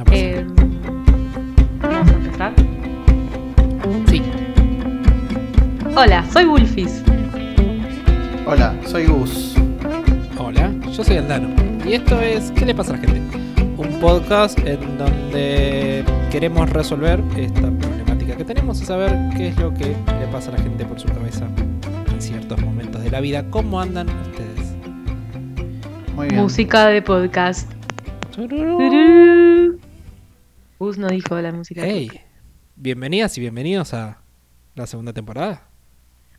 No pasa Eh, ¿Vamos a empezar? Sí. Hola, soy Wolfis. Hola, soy Gus. Hola, yo soy Aldano. Y esto es ¿Qué le pasa a la gente? Un podcast en donde queremos resolver esta problemática que tenemos y saber qué es lo que le pasa a la gente por su cabeza en ciertos momentos de la vida. ¿Cómo andan ustedes? Muy bien. Música de podcast. Tururú. Turú. Gus no dijo la música. Hey, bienvenidas y bienvenidos a la segunda temporada.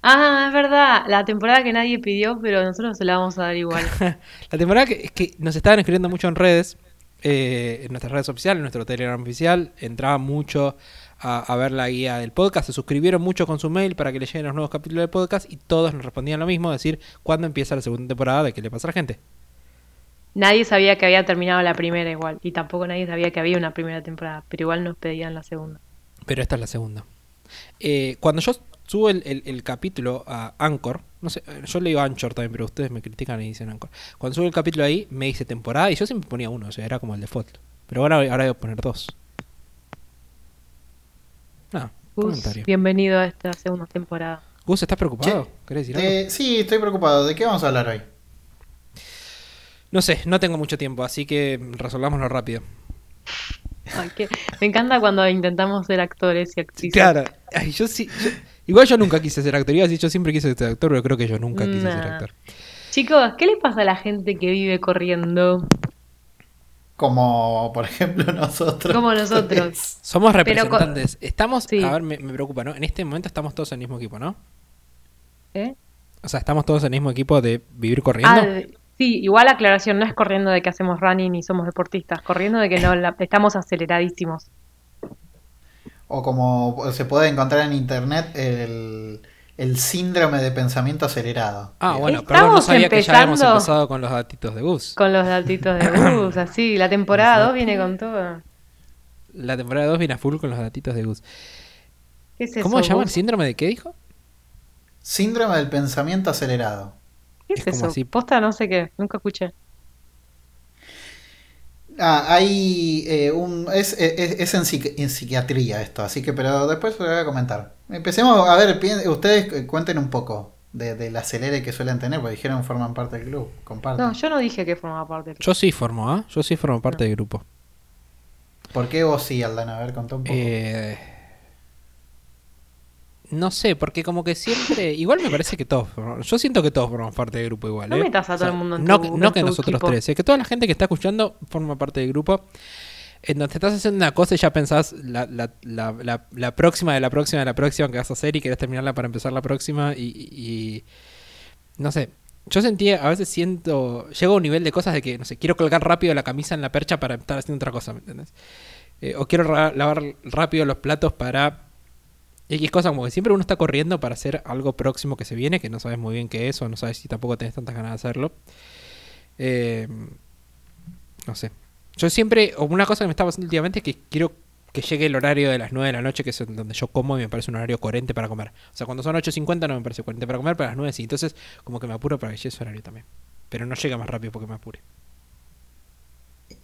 Ah, es verdad, la temporada que nadie pidió, pero nosotros se la vamos a dar igual. La temporada que, es que nos estaban escribiendo mucho en redes, eh, en nuestras redes oficiales, en nuestro Telegram oficial, entraban mucho a, a ver la guía del podcast, se suscribieron mucho con su mail para que le lleguen los nuevos capítulos del podcast y todos nos respondían lo mismo, decir, ¿cuándo empieza la segunda temporada de qué le pasa a la gente? Nadie sabía que había terminado la primera igual, y tampoco nadie sabía que había una primera temporada, pero igual nos pedían la segunda. Pero esta es la segunda. Eh, cuando yo subo el, el- el capítulo a Anchor, no sé, yo le digo Anchor también, pero ustedes me critican y dicen Anchor. Cuando subo el capítulo ahí, me dice temporada y yo siempre ponía uno, o sea, era como el default. Pero ahora, ahora voy a poner dos. Nada, Gus, comentario. bienvenido a esta segunda temporada. Gus, ¿estás preocupado? Che, ¿Querés decir algo? Eh, sí, estoy preocupado. ¿De qué vamos a hablar hoy? No sé, no tengo mucho tiempo, así que resolvámoslo rápido. Me encanta cuando intentamos ser actores y actrices. Claro, ay, yo sí. yo- igual yo nunca quise ser actor, yo siempre quise ser actor, pero creo que yo nunca quise ser actor. Chicos, ¿qué le pasa a la gente que vive corriendo? Como, por ejemplo, nosotros. Como nosotros. Somos representantes. Estamos, Sí. a ver, me, me preocupa, ¿no? En este momento estamos todos en el mismo equipo, ¿no? ¿Eh? O sea, estamos todos en el mismo equipo de vivir corriendo. Ah, de- sí, igual aclaración, no es corriendo de que hacemos running y somos deportistas, corriendo de que no la- estamos aceleradísimos. O como se puede encontrar en internet, el, el síndrome de pensamiento acelerado. Ah, bueno, Estamos perdón, no sabía que ya habíamos empezado con los datitos de Gus. Con los datitos de Gus, así, la temporada 2 viene con todo. La temporada 2 viene a full con los datitos de Gus. ¿Qué es eso? ¿Cómo se llama el síndrome de qué dijo? Síndrome del pensamiento acelerado. ¿Qué Es es, como eso? así. Posta no sé qué, nunca escuché. Ah, hay eh, un. Es, es, es en, psiqui- en psiquiatría esto, así que, pero después lo voy a comentar. Empecemos, a ver, ustedes cuenten un poco de, del acelere que suelen tener, porque dijeron que forman parte del club. Comparten. No, yo no dije que formaba parte del Yo sí formo, ¿ah? Yo sí formo parte del grupo. ¿Por qué vos sí, Aldana? A ver, contá un poco. Eh, no sé, porque como que siempre. Igual me parece que todos. Yo siento que todos formamos parte del grupo igual. No ¿eh? metas a todo el mundo en no, tu- no en que tu nosotros equipo. tres, es que toda la gente que está escuchando forma parte del grupo. En donde estás haciendo una cosa y ya pensás la, la, la, la, la próxima de la próxima de la próxima que vas a hacer y querés terminarla para empezar la próxima y, y- no sé. Yo sentía, a veces siento, llego a un nivel de cosas de que, no sé, quiero colgar rápido la camisa en la percha para estar haciendo otra cosa, ¿me entendés? Eh, o quiero lavar rápido los platos para X cosa, como que siempre uno está corriendo para hacer algo próximo que se viene, que no sabes muy bien qué es, o no sabes si tampoco tenés tantas ganas de hacerlo. Eh, no sé. Yo siempre, una cosa que me está pasando últimamente es que quiero que llegue el horario de las 9 de la noche, que es donde yo como y me parece un horario coherente para comer. O sea, cuando son 8.50 no me parece coherente para comer, pero a las 9 sí. Entonces, como que me apuro para que llegue ese horario también. Pero no llega más rápido porque me apure.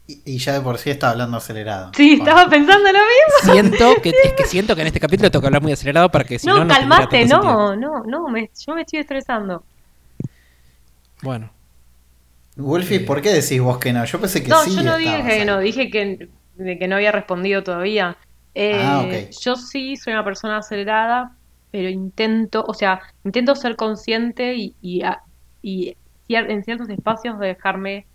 Y, y ya de por sí está hablando acelerado. Sí, Bueno. estaba pensando lo mismo. Siento que, es que siento que en este capítulo tengo que hablar muy acelerado para que si no, no, no calmate, no, no, no, me- yo me estoy estresando. Bueno. Wolfie, Eh. ¿por qué decís vos que no? Yo pensé que No, sí. yo no dije que ahí. no, dije que, de que no había respondido todavía. Eh, Ah, ok. Yo sí soy una persona acelerada, pero intento, o sea, intento ser consciente y, y, a- y cier- en ciertos espacios dejarme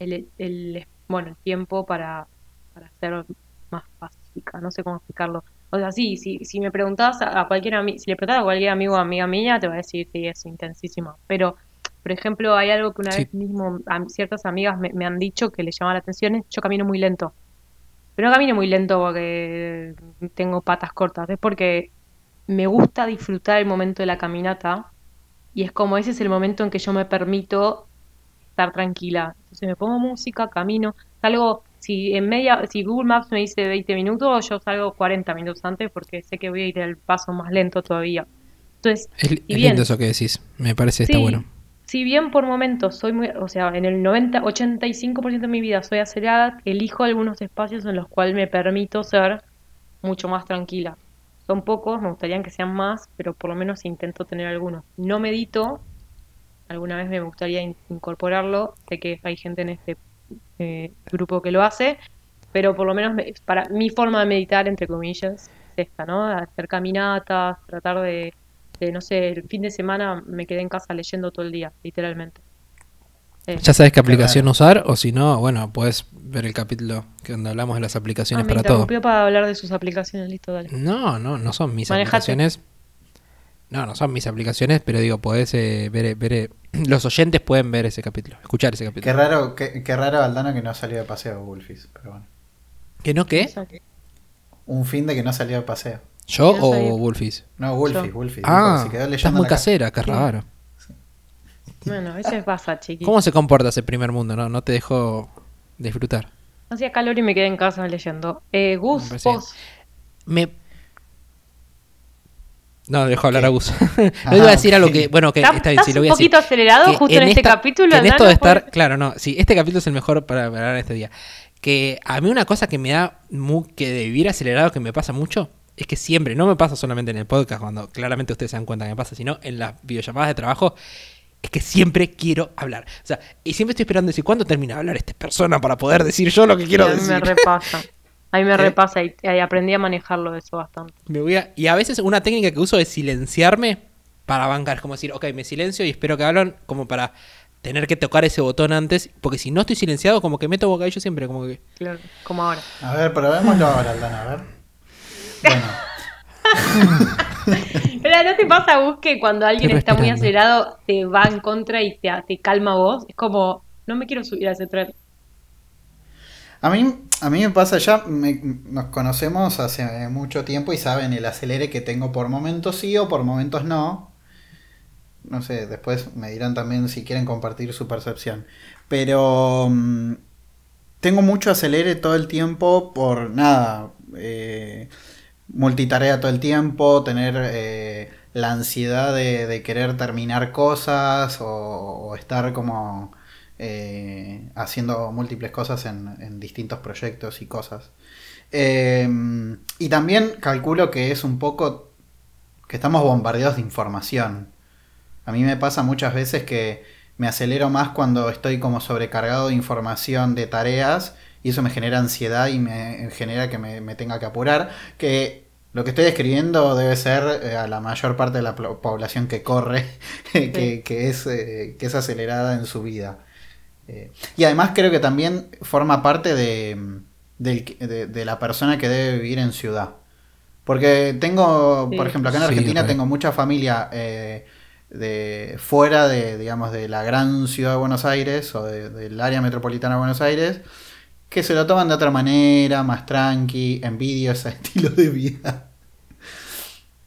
el, el- bueno, el tiempo para, para ser más pacífica, no sé cómo explicarlo. O sea, sí, si, si me preguntas a, a cualquier si le preguntas a cualquier amigo o amiga mía, te va a decir, sí, es intensísimo. Pero, por ejemplo, hay algo que una Sí. vez mismo a- ciertas amigas me, me han dicho que les llama la atención, es yo camino muy lento. Pero no camino muy lento porque tengo patas cortas, es porque me gusta disfrutar el momento de la caminata y es como ese es el momento en que yo me permito estar tranquila. Entonces me pongo música, camino, salgo, si en media, si Google Maps me dice 20 minutos, yo salgo 40 minutos antes porque sé que voy a ir al paso más lento todavía. Entonces, Es, es Y bien. lindo eso que decís. Me parece que sí, está bueno. si bien por momentos soy muy, o sea, en el 90, 85% de mi vida soy acelerada, elijo algunos espacios en los cuales me permito ser mucho más tranquila. Son pocos, me gustaría que sean más, pero por lo menos intento tener algunos. No medito, alguna vez me gustaría incorporarlo, sé que hay gente en este eh, grupo que lo hace, pero por lo menos para mi forma de meditar, entre comillas, es esta, ¿no? Hacer caminatas, tratar de no sé, el fin de semana me quedé en casa leyendo todo el día, literalmente. Eh, ¿Ya sabes qué aplicación usar? O si no, bueno, puedes ver el capítulo que donde hablamos de las aplicaciones ah, para todo. para hablar de sus aplicaciones, listo, dale. No, no, no son mis aplicaciones. No, no son mis aplicaciones, pero digo, podés eh, ver, ver eh, los oyentes pueden ver ese capítulo, escuchar ese capítulo. Qué raro, qué, qué raro Aldana que no salió de paseo Wolfis, pero bueno. ¿Que no qué? Un fin de que no salió de paseo. ¿Yo o Wolfis? No, Wolfis, Wolfis. Ah, estás muy casera, qué raro. Bueno, a veces pasa, chiquito. ¿Cómo se comporta ese primer mundo? No, no te dejo disfrutar. Hacía calor y me quedé en casa leyendo. Eh, Gus, vos. Me... No, dejo hablar a Gus. no iba a decir algo que, bueno, que está bien, sí, lo voy a decir. un poquito acelerado justo en, este capítulo. en esto de estar, claro, no, sí, este capítulo es el mejor para hablar este día. Que a mí una cosa que me da que de vivir acelerado que me pasa mucho es que siempre, no me pasa solamente en el podcast, cuando claramente ustedes se dan cuenta que me pasa, sino en las videollamadas de trabajo, es que siempre quiero hablar. O sea, y siempre estoy esperando decir, ¿cuándo termina de hablar esta persona para poder decir yo lo que quiero decir? A mí me repasa. A mí me ¿Eh? repasa y, aprendí a manejarlo eso bastante. Me voy a, y a veces una técnica que uso es silenciarme para bancar. Es como decir, ok, me silencio y espero que hablen como para tener que tocar ese botón antes. Porque si no estoy silenciado, como que meto bocadillo siempre, como que... Claro, como ahora. A ver, probémoslo ahora, Aldana, a ver. Bueno. Pero no te pasa, vos que cuando alguien está muy acelerado te va en contra y te, te calma vos. Es como, no me quiero subir a ese tren. A mí, a mí me pasa ya, nos conocemos hace mucho tiempo y saben el acelere que tengo por momentos sí o por momentos no. No sé, después me dirán también si quieren compartir su percepción. Pero mm, tengo mucho acelere todo el tiempo por nada. Eh, multitarea todo el tiempo, tener eh, la ansiedad de, querer terminar cosas o, estar como eh, haciendo múltiples cosas en, distintos proyectos y cosas. Em, y también calculo que es un poco que estamos bombardeados de información. A mí me pasa muchas veces que me acelero más cuando estoy como sobrecargado de información de tareas y eso me genera ansiedad y me genera que me, tenga que apurar. Que lo que estoy escribiendo debe ser eh, a la mayor parte de la población que corre, que, es, eh, que es acelerada en su vida. Eh, y además creo que también forma parte de, de, la persona que debe vivir en ciudad. Porque tengo, por ejemplo, acá en Argentina tengo mucha familia de fuera de, digamos, de la gran ciudad de Buenos Aires o del área metropolitana de Buenos Aires que se lo toman de otra manera, más tranqui, envidio ese estilo de vida.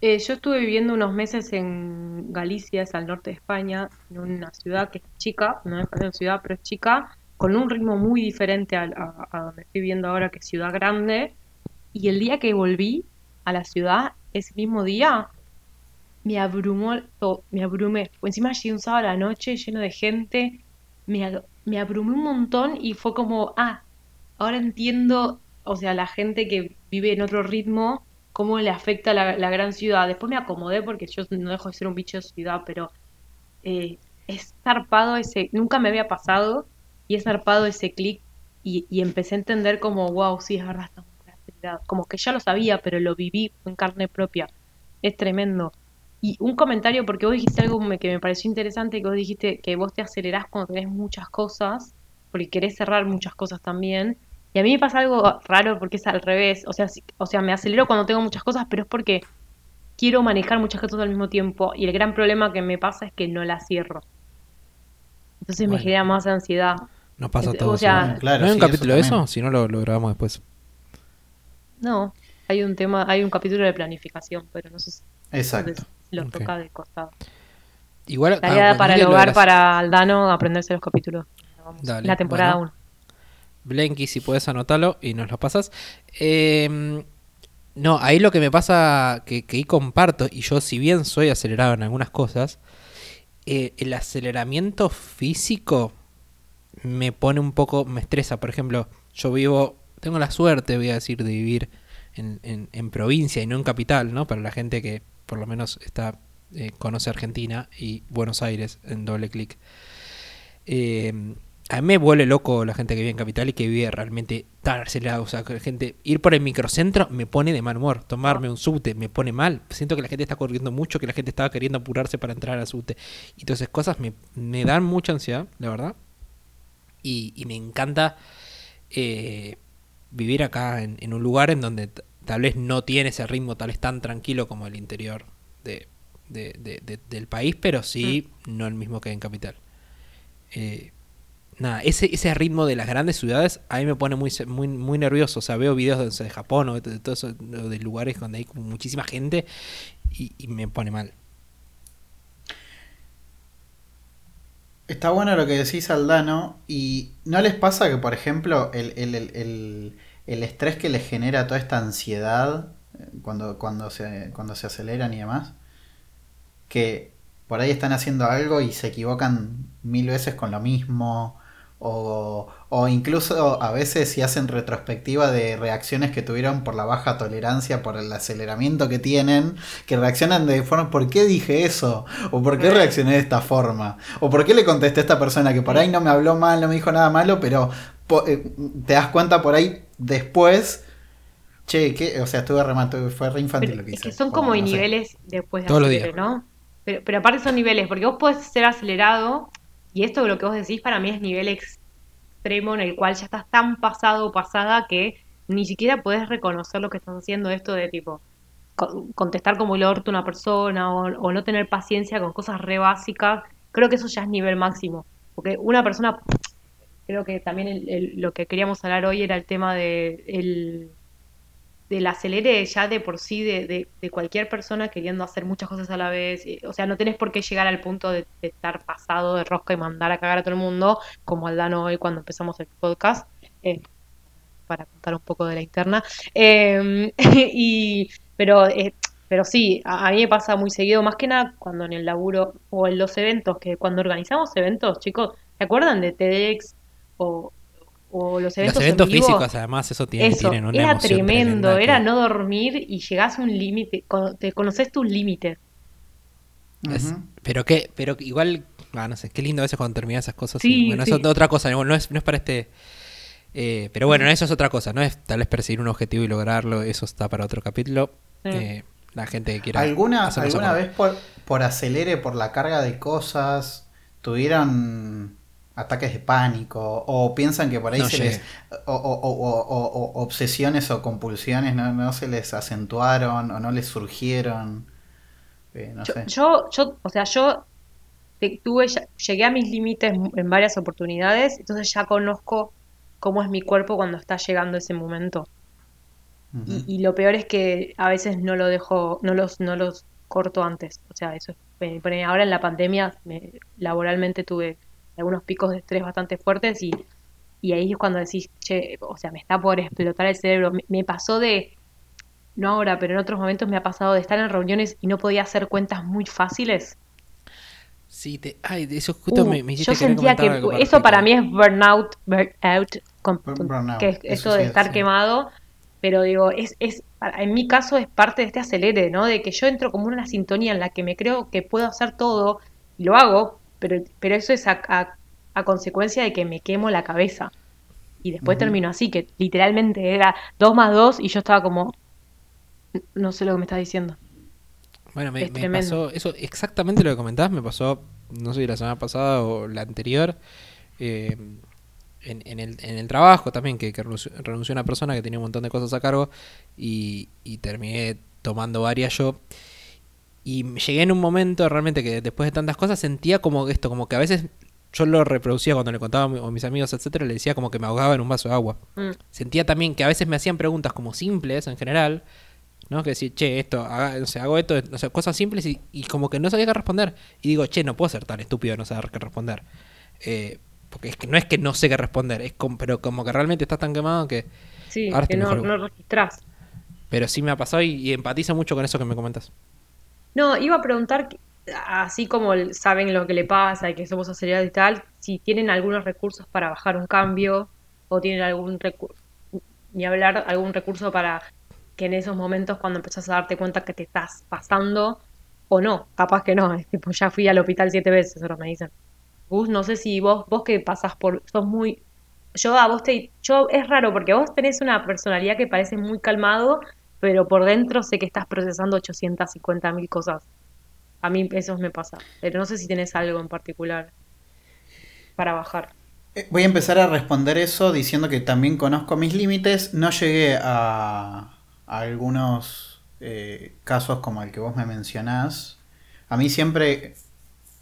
Eh, yo estuve viviendo unos meses en Galicia, es al norte de España, en una ciudad que es chica, no es una ciudad, pero es chica, con un ritmo muy diferente a, donde estoy viviendo ahora, que es ciudad grande. Y el día que volví a la ciudad, ese mismo día, me abrumó me abrumé. Encima llegué un sábado a la noche lleno de gente, me abrumé un montón y fue como, ah, ahora entiendo, o sea, la gente que vive en otro ritmo, cómo le afecta la, la gran ciudad. Después me acomodé porque yo no dejo de ser un bicho de ciudad, pero eh, es zarpado ese, nunca me había pasado y es zarpado ese clic y, empecé a entender como, wow, sí, es verdad, estamos Como que ya lo sabía, pero lo viví en carne propia. Es tremendo. Y un comentario, porque vos dijiste algo que me pareció interesante, que vos dijiste que vos te acelerás cuando tenés muchas cosas porque querés cerrar muchas cosas también. Y a mí me pasa algo raro porque es al revés. O sea, o sea, me acelero cuando tengo muchas cosas, pero es porque quiero manejar muchas cosas al mismo tiempo. Y el gran problema que me pasa es que no las cierro. Entonces me genera más ansiedad. Nos pasa a todos. ¿No hay un capítulo de eso? Si no, lo, grabamos después. No, hay un tema, hay un capítulo de planificación, pero no sé si Exacto. lo toca de costado. Igual, Tarea ah, para el hogar para Aldano aprenderse los capítulos la temporada 1. Blenky, si puedes anotarlo y nos lo pasas. Em, no, ahí lo que me pasa, que, que ahí comparto, y yo si bien soy acelerado en algunas cosas, eh, el aceleramiento físico me pone un poco, me estresa. Por ejemplo, yo vivo, tengo la suerte, voy a decir, de vivir en, en, en provincia y no en capital, ¿no? Para la gente que por lo menos está eh, conoce Argentina y Buenos Aires en doble clic. Eh, a mí me vuelve loco la gente que vive en capital y que vive realmente tan acelerado. O sea, que la gente, ir por el microcentro me pone de mal humor. Tomarme un subte me pone mal. Siento que la gente está corriendo mucho, que la gente estaba queriendo apurarse para entrar al subte. Y entonces cosas me, me dan mucha ansiedad, la verdad. Y, y me encanta eh, vivir acá en, en un lugar en donde tal vez no tiene ese ritmo tal vez tan tranquilo como el interior de, de- de- de- del país, pero sí no el mismo que en capital. Eh, nada, ese, ese ritmo de las grandes ciudades a mí me pone muy, muy, muy nervioso. O sea, veo videos de, de Japón o de, de todo eso, de, lugares donde hay muchísima gente y, me pone mal. Está bueno lo que decís, Aldano. ¿Y no les pasa que, por ejemplo, el, el- el- el- el estrés que les genera toda esta ansiedad eh, cuando, cuando, se, cuando se aceleran y demás? Que por ahí están haciendo algo y se equivocan mil veces con lo mismo. O, o incluso a veces si hacen retrospectiva de reacciones que tuvieron por la baja tolerancia, por el aceleramiento que tienen, que reaccionan de forma, ¿por qué dije eso? ¿O por qué reaccioné de esta forma? ¿O por qué le contesté a esta persona que por ahí no me habló mal, no me dijo nada malo, pero po- eh, te das cuenta por ahí después, che, ¿qué? o sea, estuve remato, fue re infantil Pero lo que es hice. que son como no sé. niveles después de Todos los días. ¿no? Pero, pero aparte son niveles, porque vos podés ser acelerado, y esto lo que vos decís para mí es nivel extremo en el cual ya estás tan pasado o pasada que ni siquiera podés reconocer lo que estás haciendo, esto de tipo co- contestar como el orto a una persona o, o no tener paciencia con cosas re básicas, creo que eso ya es nivel máximo. Porque una persona, creo que también el- lo que queríamos hablar hoy era el tema de el, del acelere ya de por sí de, de, cualquier persona queriendo hacer muchas cosas a la vez. O sea, no tenés por qué llegar al punto de, estar pasado de rosca y mandar a cagar a todo el mundo, como Aldano hoy cuando empezamos el podcast, eh, para contar un poco de la interna. Eh, y, pero, eh, pero sí, a, a mí me pasa muy seguido, más que nada cuando en el laburo o en los eventos, que cuando organizamos eventos, chicos, ¿se acuerdan de TEDx o, o los eventos Los en eventos vivo? físicos, además, eso tiene, Eso, tienen una era emoción tremendo, tremenda era que- no dormir y llegás a un límite, te conoces tus límites. Es- Ujú. pero que, pero igual, ah, no sé, qué lindo a veces cuando terminas esas cosas. Sí, y, bueno, sí. eso es otra cosa, no es, no es para este. eh, pero bueno, eso es otra cosa, no es tal vez perseguir un objetivo y lograrlo, eso está para otro capítulo. Sí. Eh, la gente que quiera. ¿Alguna, alguna vez por, por acelere, por la carga de cosas, tuvieron ataques de pánico? ¿O piensan que por ahí No se llegué. les... O, o- o- o- o- obsesiones o compulsiones no, no se les acentuaron o no les surgieron? Eh, no Yo, sé. yo, yo, o sea, yo tuve, llegué a mis límites en varias oportunidades, entonces ya conozco cómo es mi cuerpo cuando está llegando ese momento. Y, y lo peor es que a veces no lo dejo, no los, no los corto antes. O sea, eso es, pone- ahora en la pandemia me- laboralmente tuve algunos picos de estrés bastante fuertes y, y ahí es cuando decís, che, o sea, me está por explotar el cerebro. Me, me pasó de, no ahora, pero en otros momentos me ha pasado de estar en reuniones y no podía hacer cuentas muy fáciles. Sí, te, ay, de eso justo Uh, me, me hiciste yo sentía que algo eso para mí es burnout, burnout, con- Burn- burnout, que es eso de es, estar sí. quemado, pero digo, es, es, para- en mi caso es parte de este acelere, ¿no? De que yo entro como en una sintonía en la que me creo que puedo hacer todo y lo hago, pero, pero eso es a, a- a consecuencia de que me quemo la cabeza. Y después Ujú. termino así, que literalmente era dos más dos y yo estaba como, "N- no sé lo que me estás diciendo. Bueno, me, pasó eso, exactamente lo que comentabas, me pasó, no sé si la semana pasada o la anterior, eh, en, en el, en el trabajo también, que, que renunció, renunció una persona que tenía un montón de cosas a cargo y, y terminé tomando varias yo. Y llegué en un momento realmente que después de tantas cosas sentía como esto, como que a veces yo lo reproducía cuando le contaba a mi- a mis amigos, etcétera, le decía como que me ahogaba en un vaso de agua. Mm. Sentía también que a veces me hacían preguntas como simples en general, ¿no? Que decir, che, esto, haga- sé, hago esto, no sé, cosas simples y, y como que no sabía qué responder. Y digo, che, no puedo ser tan estúpido de no saber qué responder. Eh, porque es que no es que no sé qué responder, es como, pero como que realmente estás tan quemado que... Sí, que no, no registrás. Pero sí me ha pasado y, y empatizo mucho con eso que me comentas. No, iba a preguntar, así como saben lo que le pasa y que somos acelerados y tal, si tienen algunos recursos para bajar un cambio o tienen algún recurso, ni hablar, algún recurso para que en esos momentos cuando empezás a darte cuenta que te estás pasando o no, capaz que no, es tipo, ya fui al hospital siete veces, ahora me dicen. Gus, no sé si vos, vos que pasás por, sos muy, yo a vos te, yo es raro porque vos tenés una personalidad que parece muy calmado, pero por dentro sé que estás procesando 850 mil cosas. A mí eso me pasa, pero no sé si tenés algo en particular para bajar. Eh, Voy a empezar a responder eso diciendo que también conozco mis límites. No llegué a, algunos eh, casos como el que vos me mencionás. A mí siempre,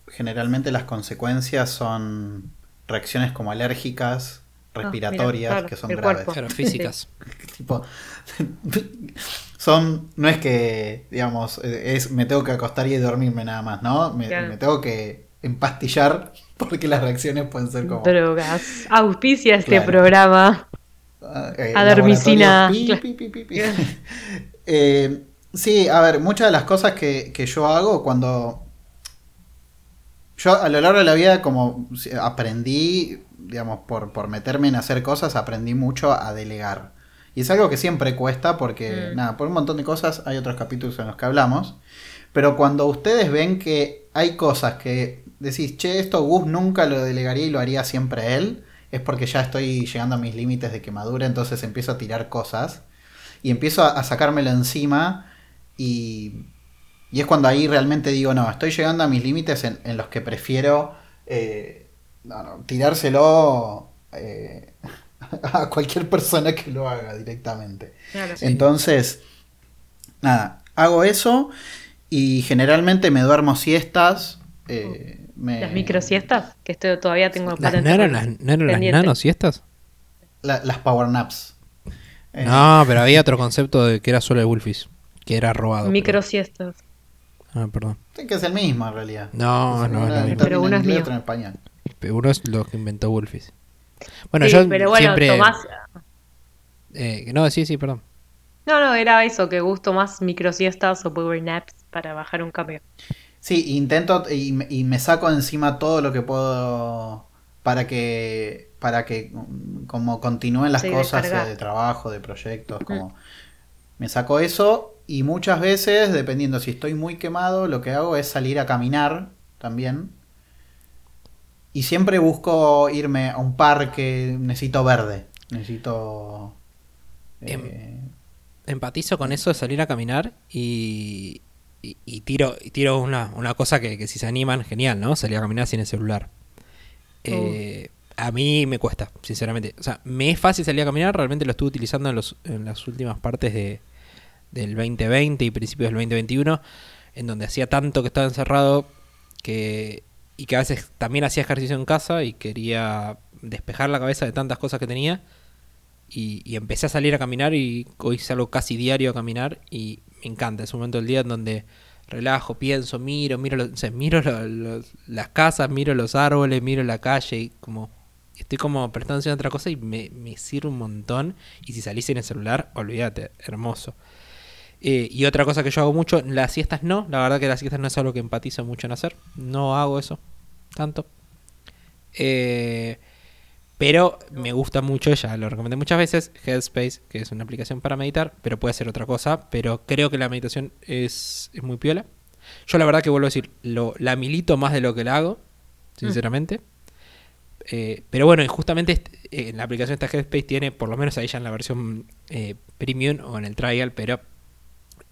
generalmente las consecuencias son reacciones como alérgicas, respiratorias, Ah, claro, que son graves. cuerpo. Claro, físicas. Tipo, son, no es que, digamos, eh, es me tengo que acostar y dormirme nada más, ¿no? Me, Claro. me tengo que empastillar porque las reacciones pueden ser como... Drogas. Auspicia este Claro. programa. Ah, eh, Adormicina. Eh, sí, a ver, muchas de las cosas que, que yo hago cuando... Yo a lo largo de la vida como aprendí, digamos, por, por meterme en hacer cosas, aprendí mucho a delegar. Y es algo que siempre cuesta porque, Mm. nada, por un montón de cosas hay otros capítulos en los que hablamos. Pero cuando ustedes ven que hay cosas que decís, che, esto Gus nunca lo delegaría y lo haría siempre él, es porque ya estoy llegando a mis límites de quemadura, entonces empiezo a tirar cosas y empiezo a, a sacármelo encima y, y es cuando ahí realmente digo, no, estoy llegando a mis límites en, en los que prefiero eh, no, no, tirárselo eh, a cualquier persona que lo haga directamente. Claro. Entonces, nada, hago eso y generalmente me duermo siestas. eh, me- Las microsiestas, que estoy, todavía tengo ¿Las, ¿No por- las, no eran las pendiente. nanosiestas? la- las power naps. Eh, No, pero había otro concepto de que era solo el Wolfies, que era robado. pero- Microsiestas. Ah, perdón. sí que es el mismo en realidad. No, no, término Pero en es mío. en español. Pero Uno es lo que inventó Wolfies. Bueno, Sí, yo pero bueno, siempre... tomás... eh, no, sí, sí, perdón. No, no, era eso, que gusto más microsiestas o power naps para bajar un cambio. Sí, intento y, me- y me saco encima todo lo que puedo para que para que como continúen las Sí, cosas descargar. eh, de trabajo, de proyectos, como me saco eso y muchas veces, dependiendo si estoy muy quemado, lo que hago es salir a caminar también. Y siempre busco irme a un parque, necesito verde, necesito Em, eh, Empatizo con eso de salir a caminar y, y, y tiro, y tiro una, una cosa que, que si se animan, genial, ¿no? Salir a caminar sin el celular. Eh, A mí me cuesta, sinceramente. O sea, me es fácil salir a caminar, realmente lo estuve utilizando en, los, en las últimas partes de, del 2020 y principios del 2021, en donde hacía tanto que estaba encerrado que, y que a veces también hacía ejercicio en casa y quería despejar la cabeza de tantas cosas que tenía. Y, empecé a salir a caminar y hoy salgo casi diario a caminar y me encanta. Es un momento del día en donde relajo, pienso, miro, miro, lo- o sea, miro las casas, miro los árboles, miro la calle y como estoy como prestando atención a otra cosa y me, me sirve un montón. Y si salís en el celular, olvídate, hermoso. Eh, y otra cosa que yo hago mucho, las siestas no, la verdad que las siestas no es algo que empatizo mucho en hacer, no hago eso tanto. Eh, pero me gusta mucho, ya lo recomendé muchas veces, Headspace, que es una aplicación para meditar, pero puede ser otra cosa, pero creo que la meditación es, es muy piola. Yo la verdad que vuelvo a decir, lo, la milito más de lo que la hago, sinceramente. Eh, pero bueno, y justamente este- eh, en la aplicación esta Headspace tiene, por lo menos ahí ya en la versión eh, premium o en el trial, pero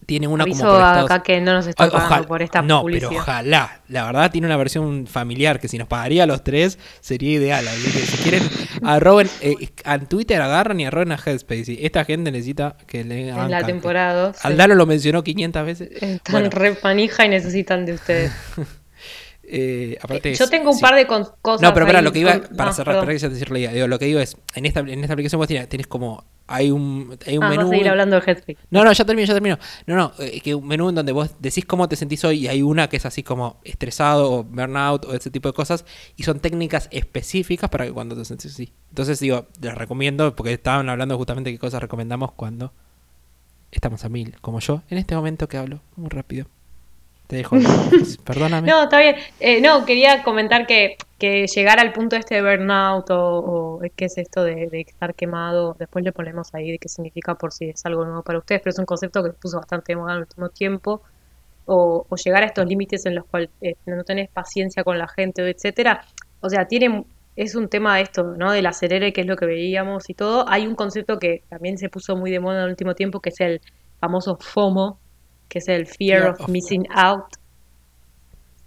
tiene una Aviso como por estados- acá que no nos está O- pagando ojalá- por esta no, publicidad. pero ojalá. La verdad tiene una versión familiar que si nos pagaría a los tres sería ideal. Así que si quieren, arroben, eh, a Twitter agarran y arroben a Headspace. Esta gente necesita que le hagan En la temporada Aldano lo mencionó 500 veces. Están Bueno, re panija y necesitan de ustedes. eh, aparte Yo es- tengo un sí. par de cosas. No, pero para ahí lo que iba, con- para ah, cerrar, perdón. para que ya te cierre la idea. Digo, lo que digo es, en esta, en esta aplicación vos tenés, tenés como, hay un, hay un Ah, menú. vas a seguir hablando de Headspace. No, no, ya termino, ya termino. No, no, eh, que un menú en donde vos decís cómo te sentís hoy y hay una que es así como estresado o burnout o ese tipo de cosas y son técnicas específicas para que cuando te sentís así. Entonces digo, les recomiendo porque estaban hablando justamente de qué cosas recomendamos cuando estamos a mil, como yo, en este momento que hablo muy rápido. Te dejo. Perdóname. No, está bien. Eh, no, quería comentar que, que llegar al punto este de burnout o, o qué es esto de, de estar quemado, después le ponemos ahí de qué significa por si es algo nuevo para ustedes, pero es un concepto que se puso bastante de moda en el último tiempo. O, o llegar a estos límites en los cuales eh, no tenés paciencia con la gente, etcétera. O sea, tiene, es un tema de esto, ¿no? Del acelere, que es lo que veíamos y todo. Hay un concepto que también se puso muy de moda en el último tiempo, que es el famoso FOMO, que es el Fear, Fear of, of- Missing Out.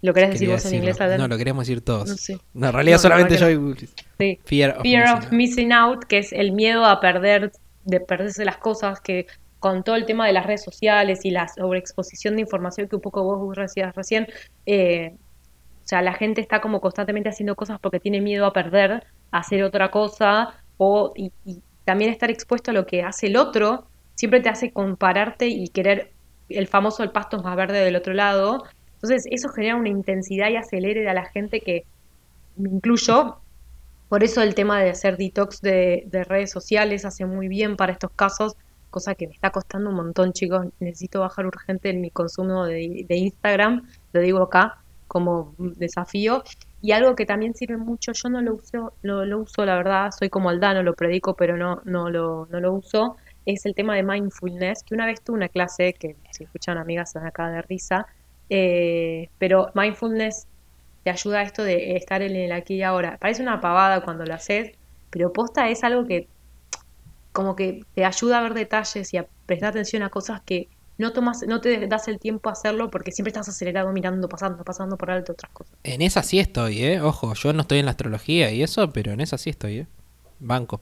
¿Lo querés decir vos en inglés, Adel? No, lo queríamos decir todos. No sé. No, en realidad No, la solamente yo y Sí. Fear of, Fear missing of out. missing out, que es el miedo a perder, de perderse las cosas, que con todo el tema de las redes sociales y la sobreexposición de información que un poco vos decías recién, eh, o sea, la gente está como constantemente haciendo cosas porque tiene miedo a perder, a hacer otra cosa, o y, y también estar expuesto a lo que hace el otro, siempre te hace compararte y querer el famoso el pasto es más verde del otro lado. Entonces, eso genera una intensidad y acelere a la gente que me incluyo, por eso el tema de hacer detox de, de redes sociales hace muy bien para estos casos, cosa que me está costando un montón, chicos. Necesito bajar urgente en mi consumo de, Instagram, lo digo acá como desafío. Y algo que también sirve mucho, yo no lo uso, lo, lo uso la verdad, soy como Aldano, lo predico, pero no, no, lo, no lo uso, es el tema de mindfulness, que una vez tuve una clase, que si escuchan amigas se van acá de risa, eh, pero mindfulness te ayuda a esto de estar en el aquí y ahora. Parece una pavada cuando lo haces, pero posta es algo que como que te ayuda a ver detalles y a prestar atención a cosas que no tomas, no te das el tiempo a hacerlo porque siempre estás acelerado mirando, pasando, pasando por alto otras cosas. En esa sí estoy, ¿eh? Ojo, yo no estoy en la astrología y eso, pero en esa sí estoy, ¿eh? Banco.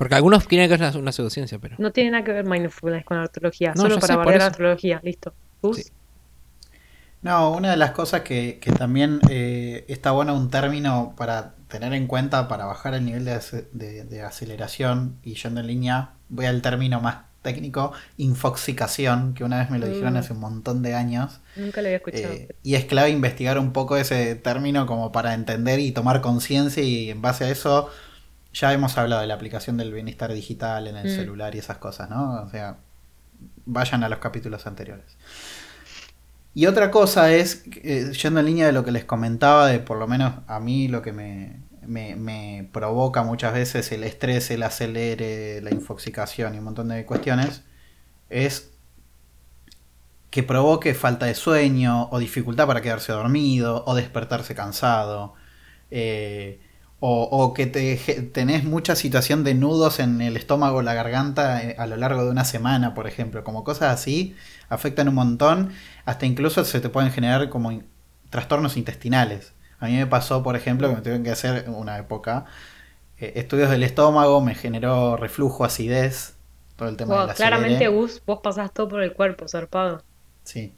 Porque algunos quieren que es una, pseudociencia, pero... No tiene nada que ver mindfulness con la astrología, No, solo para bardear la astrología, listo. No, una de las cosas que, que también eh, está bueno un término para tener en cuenta para bajar el nivel de, ace- de- de aceleración y yendo en línea, voy al término más técnico, infoxicación, que una vez me lo dijeron Mm. hace un montón de años. Nunca lo había escuchado. Eh, y es clave investigar un poco ese término como para entender y tomar conciencia y en base a eso ya hemos hablado de la aplicación del bienestar digital en el Mm. celular y esas cosas, ¿no? O sea, vayan a los capítulos anteriores. Y otra cosa es, eh, yendo en línea de lo que les comentaba, de por lo menos a mí lo que me, me, me provoca muchas veces el estrés, el acelere, la infoxicación y un montón de cuestiones, es que provoque falta de sueño o dificultad para quedarse dormido o despertarse cansado. eh, o, o que te, tenés mucha situación de nudos en el estómago o la garganta eh, a lo largo de una semana, por ejemplo. Como cosas así afectan un montón. Hasta incluso se te pueden generar como trastornos intestinales. A mí me pasó, por ejemplo, que me tuvieron que hacer en una época eh, estudios del estómago, me generó reflujo, acidez, todo el tema Wow, de la claramente, Gus, vos pasás todo por el cuerpo, zarpado. Sí.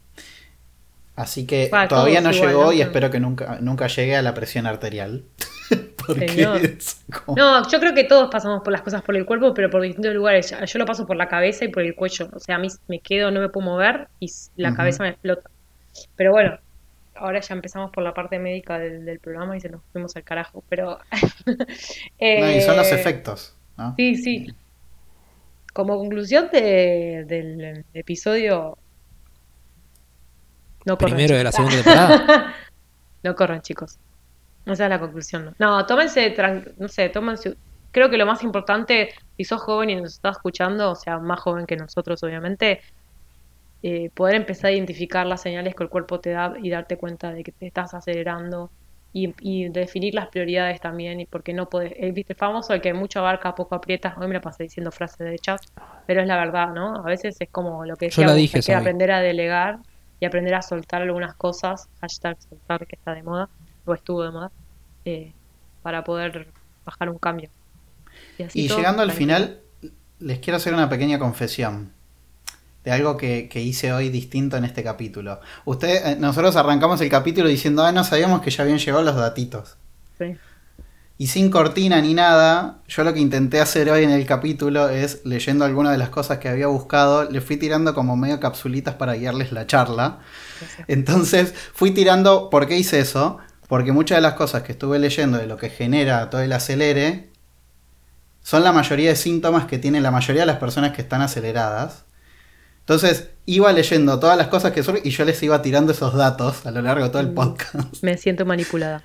Así que todavía no igual, llegó ¿no? y espero que nunca, nunca llegue a la presión arterial. Porque Señor. es como- No, yo creo que todos pasamos por las cosas por el cuerpo, pero por distintos lugares. Yo yo lo paso por la cabeza y por el cuello. O sea, a mí me quedo, no me puedo mover y la cabeza me explota. Pero bueno, ahora ya empezamos por la parte médica del, del programa y se nos fuimos al carajo. Pero. No, y son los eh, efectos, ¿no? Sí, sí. Como conclusión de- del episodio. No corran, Primero de la segunda temporada. No corran, chicos. Esa es la conclusión. No, no tómense, no sé, tómense. Creo que lo más importante, si sos joven y nos estás escuchando, o sea, más joven que nosotros, obviamente, eh, poder empezar a identificar las señales que el cuerpo te da y darte cuenta de que te estás acelerando y, y definir las prioridades también, y porque no podés, el, viste, el famoso, el que mucho abarca, poco aprieta, hoy me la pasé diciendo frases de chat, pero es la verdad, ¿no? A veces es como lo que Yo decía la vos, dije que aprender a delegar y aprender a soltar algunas cosas, hashtag soltar que está de moda, o estuvo de moda, eh, para poder bajar un cambio. así Y todo, llegando al final, les quiero hacer una pequeña confesión de algo que, que hice hoy distinto en este capítulo. Ustedes, eh, nosotros arrancamos el capítulo diciendo, ah, no sabíamos que ya habían llegado los datitos. Sí. Y sin cortina ni nada, yo lo que intenté hacer hoy en el capítulo es, leyendo algunas de las cosas que había buscado, le fui tirando como medio capsulitas para guiarles la charla. Entonces fui tirando, ¿por qué hice eso? Porque muchas de las cosas que estuve leyendo de lo que genera todo el acelere son la mayoría de síntomas que tienen la mayoría de las personas que están aceleradas. Entonces iba leyendo todas las cosas que son y yo les iba tirando esos datos a lo largo de todo el Mm. podcast. Me siento manipulada.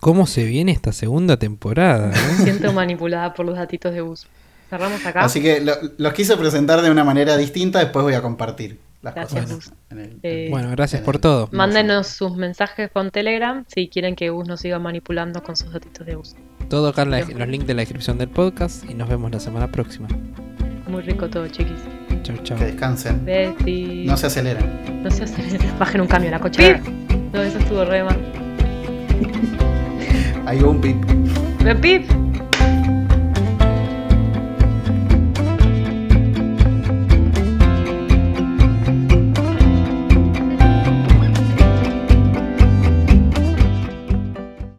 ¿Cómo se viene esta segunda temporada? Me eh? siento manipulada por los datitos de bus. Cerramos acá. Así que lo- los quise presentar de una manera distinta, después voy a compartir las Gracias, cosas. Gus. en el- Eh, Bueno, gracias en por el- todo. Mándenos sus mensajes con Telegram si quieren que Gus nos siga manipulando con sus datitos de bus. Todo acá en, la- los links de la descripción del podcast y nos vemos la semana próxima. Muy rico todo, chiquis. Chau, chau. Que descansen. No se aceleren. No se aceleren. Bajen un cambio a la cochera. No, eso estuvo re mal. Hay un pip. ¡Pip!